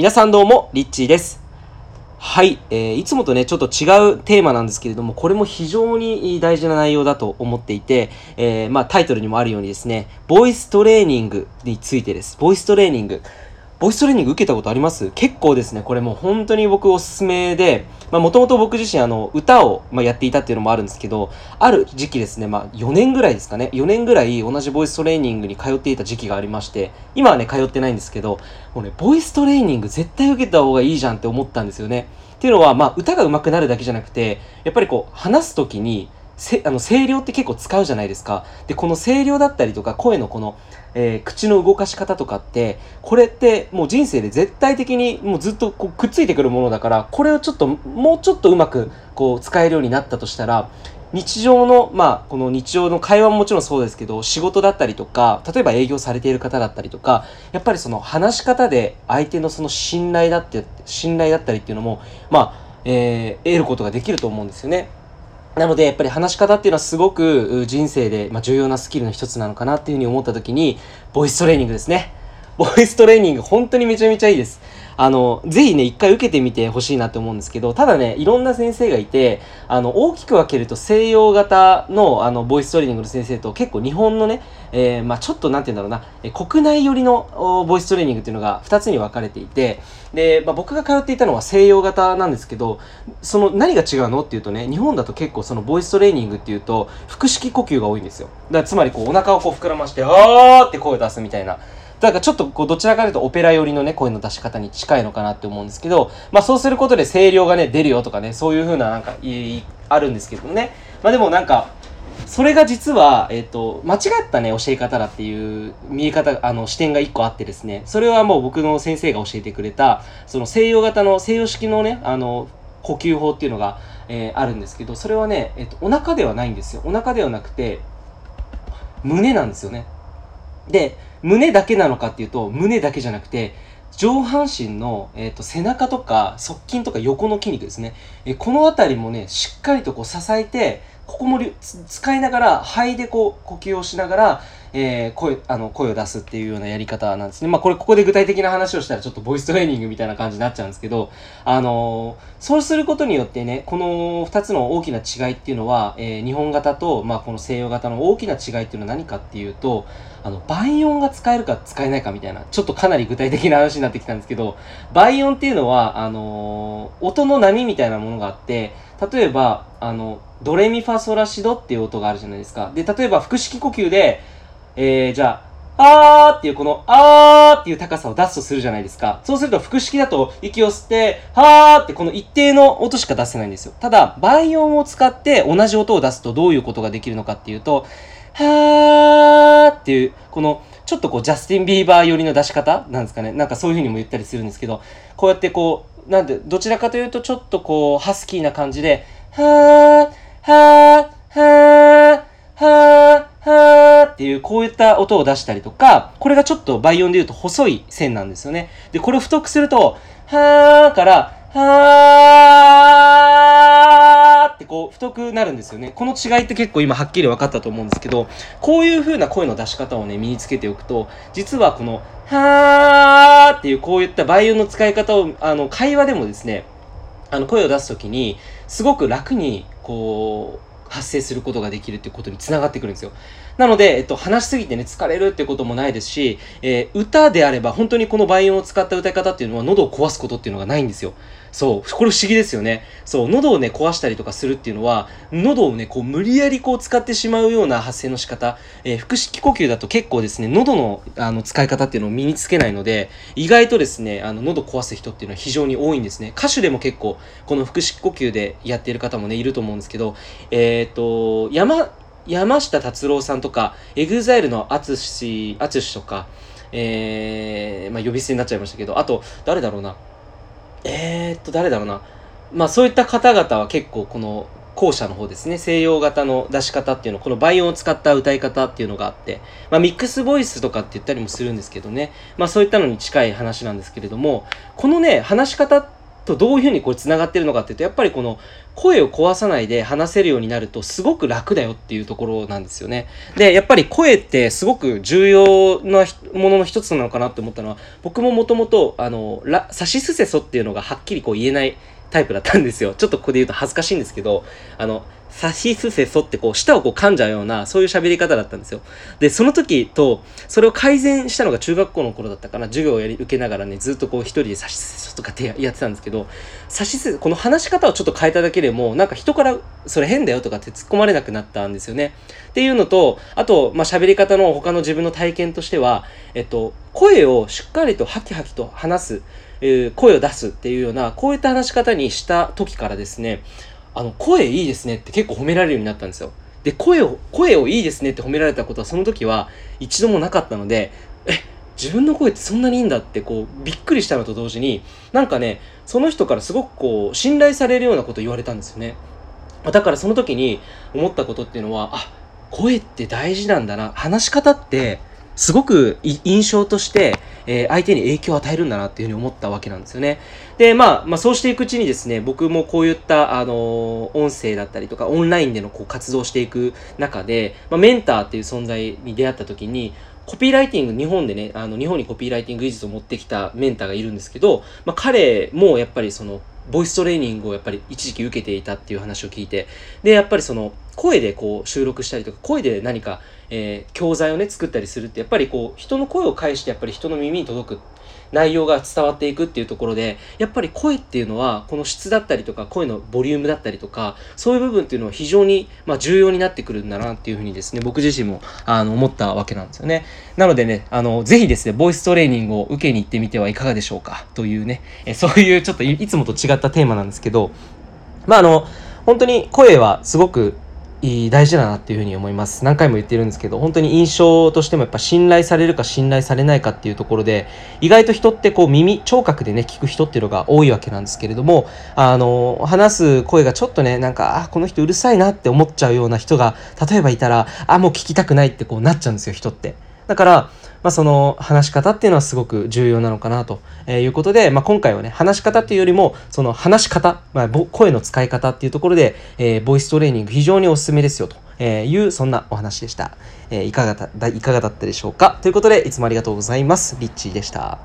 皆さんどうも、リッチーです。はい、えー、いつもとね、ちょっと違うテーマなんですけれども、これも非常に大事な内容だと思っていて、えー、まあタイトルにもあるようにですね、ボイストレーニングについてです。ボイストレーニング。ボイストレーニング受けたことあります？結構ですね、これもう本当に僕おすすめで、まあもともと僕自身あの歌を、ま、やっていたっていうのもあるんですけど、ある時期ですね、まあ4年ぐらいですかね、4年ぐらい同じボイストレーニングに通っていた時期がありまして、今はね、通ってないんですけど、もうね、ボイストレーニング絶対受けた方がいいじゃんって思ったんですよね。っていうのは、まあ歌が上手くなるだけじゃなくて、やっぱりこう話す時に、せあの声量って結構使うじゃないですか。で、この声量だったりとか声のこの、えー、口の動かし方とかって、これってもう人生で絶対的にもうずっとこうくっついてくるものだから、これをちょっと、もうちょっとうまくこう使えるようになったとしたら、日常の、まあ、この日常の会話ももちろんそうですけど、仕事だったりとか、例えば営業されている方だったりとか、やっぱりその話し方で相手のその信頼だって、信頼だったりっていうのも、まあ、えー、得ることができると思うんですよね。なので、やっぱり話し方っていうのはすごく人生で、ま重要なスキルの一つなのかなっていうふうに思った時に、ボイストレーニングですね。ボイストレーニング本当にめちゃめちゃいいです。あの、ぜひね、一回受けてみてほしいなって思うんですけど、ただね、いろんな先生がいて、あの、大きく分けると西洋型の、あの、ボイストレーニングの先生と結構日本のね、えー、まあちょっとなんて言うんだろうな、国内寄りのボイストレーニングっていうのが2つに分かれていて、で、まあ、僕が通っていたのは西洋型なんですけど、その何が違うのっていうとね、日本だと結構そのボイストレーニングっていうと、腹式呼吸が多いんですよ。だからつまりこうお腹をこう膨らまして、あーって声を出すみたいな。だからちょっとこうどちらかというとオペラ寄りのね、声の出し方に近いのかなって思うんですけど、まあそうすることで声量がね、出るよとかね、そういう風ななんか、いあるんですけどね。まあでもなんか、それが実は、えっ、ー、と、間違ったね、教え方だっていう見え方、あの、視点が一個あってですね、それはもう僕の先生が教えてくれた、その西洋型の、西洋式のね、あの、呼吸法っていうのが、えー、あるんですけど、それはね、えっ、ー、と、お腹ではないんですよ。お腹ではなくて、胸なんですよね。で、胸だけなのかっていうと、胸だけじゃなくて、上半身の、えーと、背中とか側筋とか横の筋肉ですね、えー、この辺りもねしっかりとこう支えてここも使いながら肺でこう呼吸をしながら、えー、声あの声を出すっていうようなやり方なんですね。まあこれここで具体的な話をしたらちょっとボイストレーニングみたいな感じになっちゃうんですけど、あのー、そうすることによってね、この2つの大きな違いっていうのは、えー、日本型と、まあ、この西洋型の大きな違いっていうのは何かっていうと、あの、倍音が使えるか使えないかみたいな、ちょっとかなり具体的な話になってきたんですけど、倍音っていうのは、あの音の波みたいなものがあって、例えば、あの、ドレミファソラシドっていう音があるじゃないですか。で、例えば腹式呼吸で、えー、じゃあ、あーっていうこの、あーっていう高さを出すとするじゃないですか。そうすると腹式だと息を吸って、はーってこの一定の音しか出せないんですよ。ただ、倍音を使って同じ音を出すとどういうことができるのかっていうと、はーっていう、この、ちょっとこう、ジャスティン・ビーバー寄りの出し方なんですかね。なんかそういう風にも言ったりするんですけど、こうやってこう、なんで、どちらかというとちょっとこう、ハスキーな感じで、はー、はー、はー、はー、はーっていう、こういった音を出したりとか、これがちょっと倍音で言うと細い線なんですよね。で、これを太くすると、はーから、はーこう太くなるんですよね。この違いって結構今はっきり分かったと思うんですけど、こういう風な声の出し方をね、身につけておくと、実はこの、はーっていうこういった倍音の使い方を、あの、会話でもですね、あの、声を出す時に、すごく楽に、こう、発生することができるっていうことにつながってくるんですよ。なので、えっと、話しすぎてね、疲れるっていうこともないですし、えー、歌であれば本当にこの倍音を使った歌い方っていうのは喉を壊すことっていうのがないんですよ。そう、これ不思議ですよね。そう、喉をね、壊したりとかするっていうのは、喉をね、こう、無理やりこう使ってしまうような発声の仕方、えー、腹式呼吸だと結構ですね、喉のあの使い方っていうのを身につけないので、意外とですね、あの、喉壊す人っていうのは非常に多いんですね。歌手でも結構、この腹式呼吸でやっている方もね、いると思うんですけど、えっ、と、山、山下達郎さんとか、 EXILE の ATSUSHI、とか、えー、まあ呼び捨てになっちゃいましたけど、あと、誰だろうな。えー、っと、誰だろうな。まあそういった方々は結構この後者の方ですね、西洋型の出し方っていうの、この倍音を使った歌い方っていうのがあって、まあミックスボイスとかって言ったりもするんですけどね、まあそういったのに近い話なんですけれども、このね、話し方ってとどういうふうにこれ繋がってるのかっていうと、やっぱりこの声を壊さないで話せるようになるとすごく楽だよっていうところなんですよね。で、やっぱり声ってすごく重要なものの一つなのかなって思ったのは、僕ももともと、あの、ラ、サシスセソっていうのがはっきりこう言えないタイプだったんですよ。ちょっとここで言うと恥ずかしいんですけど、あの、さしすせそってこう、舌をこう噛んじゃうような、そういう喋り方だったんですよ。で、その時と、それを改善したのが中学校の頃だったかな、授業をやり受けながらね、ずっとこう一人でさしすせそとかってやってたんですけど、さしすこの話し方をちょっと変えただけでも、なんか人からそれ変だよとかって突っ込まれなくなったんですよね。っていうのと、あと、まあ、喋り方の他の自分の体験としては、えっと、声をしっかりとハキハキと話す。え声を出すっていうような、こういった話し方にした時からですね、あの、声いいですねって結構褒められるようになったんですよ。で、声を、声をいいですねって褒められたことはその時は一度もなかったので、え、自分の声ってそんなにいいんだってこう、びっくりしたのと同時に、なんかね、その人からすごくこう、信頼されるようなことを言われたんですよね。だからその時に思ったことっていうのは、あ、声って大事なんだな。話し方って、すごく印象として、えー、相手に影響を与えるんだなっていうふうに思ったわけなんですよね。で、まあ、まあ、そうしていくうちにですね、僕もこういった、あの、音声だったりとか、オンラインでのこう活動していく中で、まあ、メンターっていう存在に出会った時に、コピーライティング、日本でね、あの、日本にコピーライティング技術を持ってきたメンターがいるんですけど、まあ、彼もやっぱりその、ボイストレーニングをやっぱり一時期受けていたっていう話を聞いて、で、やっぱりその、声でこう収録したりとか、声で何か、えー、教材をね、作ったりするって、やっぱりこう、人の声を介してやっぱり人の耳に届く内容が伝わっていくっていうところで、やっぱり声っていうのは、この質だったりとか、声のボリュームだったりとか、そういう部分っていうのは非常に、まあ、重要になってくるんだなっていうふうにですね、僕自身も、あの、思ったわけなんですよね。なのでね、あの、ぜひですね、ボイストレーニングを受けに行ってみてはいかがでしょうかというね、えそういうちょっといつもと違ったテーマなんですけど、まあ、あの、本当に声はすごく大事だなっていうふうに思います。何回も言ってるんですけど、本当に印象としてもやっぱ信頼されるか信頼されないかっていうところで、意外と人ってこう耳、聴覚でね、聞く人っていうのが多いわけなんですけれども、あの、話す声がちょっとね、なんか、あ、この人うるさいなって思っちゃうような人が、例えばいたら、あ、もう聞きたくないってこうなっちゃうんですよ、人って。だから、まあ、その話し方っていうのはすごく重要なのかなということで、まあ、今回はね、話し方っていうよりも、その話し方、まあ、声の使い方っていうところで、えー、ボイストレーニング非常におすすめですよという、そんなお話でした。えー、いかがだ、いかがだったでしょうか？ということで、いつもありがとうございます。リッチーでした。